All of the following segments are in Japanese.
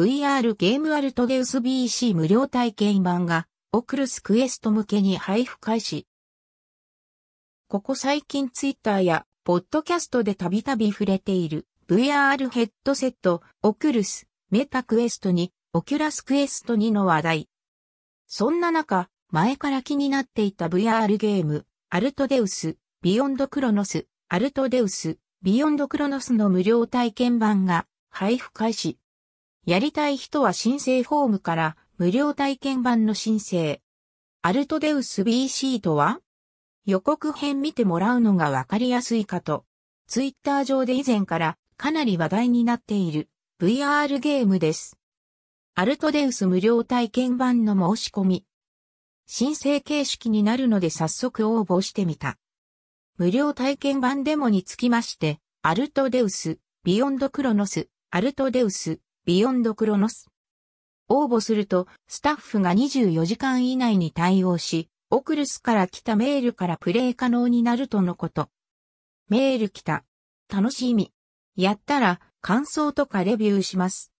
VR ゲームアルトデウス BC 無料体験版が Oculus Quest 向けに配布開始。ここ最近ツイッターやポッドキャストでたびたび触れている VR ヘッドセット Oculus Meta Quest 2 Oculus Quest 2の話題。そんな中、前から気になっていた VR ゲーム、 ALTDEUS、Beyond Chronos、ALTDEUS、Beyond Chronos の無料体験版が配布開始。やりたい人は申請フォームから無料体験版の申請。アルトデウス BC とは？予告編見てもらうのがわかりやすいかと。ツイッター上で以前からかなり話題になっている VR ゲームです。アルトデウス無料体験版の申し込み。申請形式になるので早速応募してみた。無料体験版デモにつきまして、アルトデウス、ビヨンドクロノス、アルトデウス、ビヨンドクロノス。応募すると、スタッフが24時間以内に対応し、オクルスから来たメールからプレイ可能になるとのこと。メール来た。楽しみ。やったら、感想とかレビューします。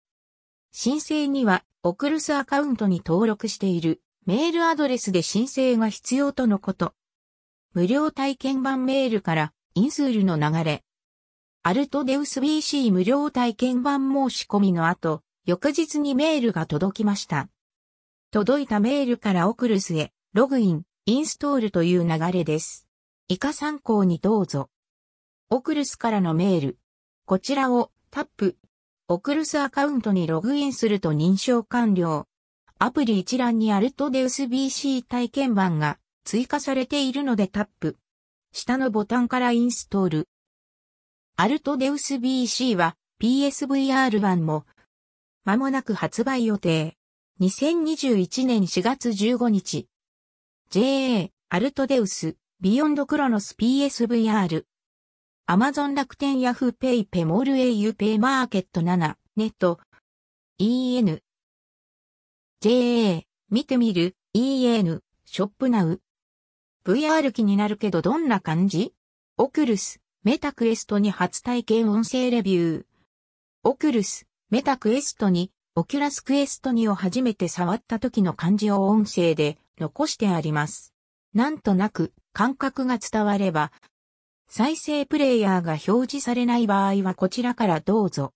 申請には、オクルスアカウントに登録しているメールアドレスで申請が必要とのこと。無料体験版メールからインスールの流れ。アルトデウス BC 無料体験版申し込みの後、翌日にメールが届きました。届いたメールからオクルスへログイン、インストールという流れです。以下参考にどうぞ。オクルスからのメール。こちらをタップ、オクルスアカウントにログインすると認証完了。アプリ一覧にアルトデウス BC 体験版が追加されているのでタップ。下のボタンからインストール。アルトデウス BC は PSVR 版も間もなく発売予定。2021年4月15日。JA アルトデウスビヨンドクロノス PSVR アマゾン楽天ヤフーペイペモール au ペイマーケット7ネット。EN JA 見てみる。EN ショップナウ。VR 気になるけどどんな感じ？ Oculus。Meta Quest 2初体験音声レビュー Oculus Meta Quest 2 Oculus Quest 2を初めて触った時の感じを音声で残してあります。なんとなく感覚が伝われば再生プレイヤーが表示されない場合はこちらからどうぞ。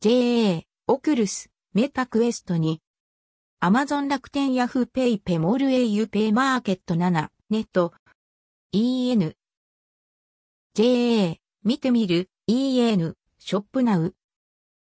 JA、 Oculus、Meta Quest 2、アマゾン楽天ヤフーペイペモール au ペイマーケット7、ネット、EN、JA、見てみる、EN、ショップナウ、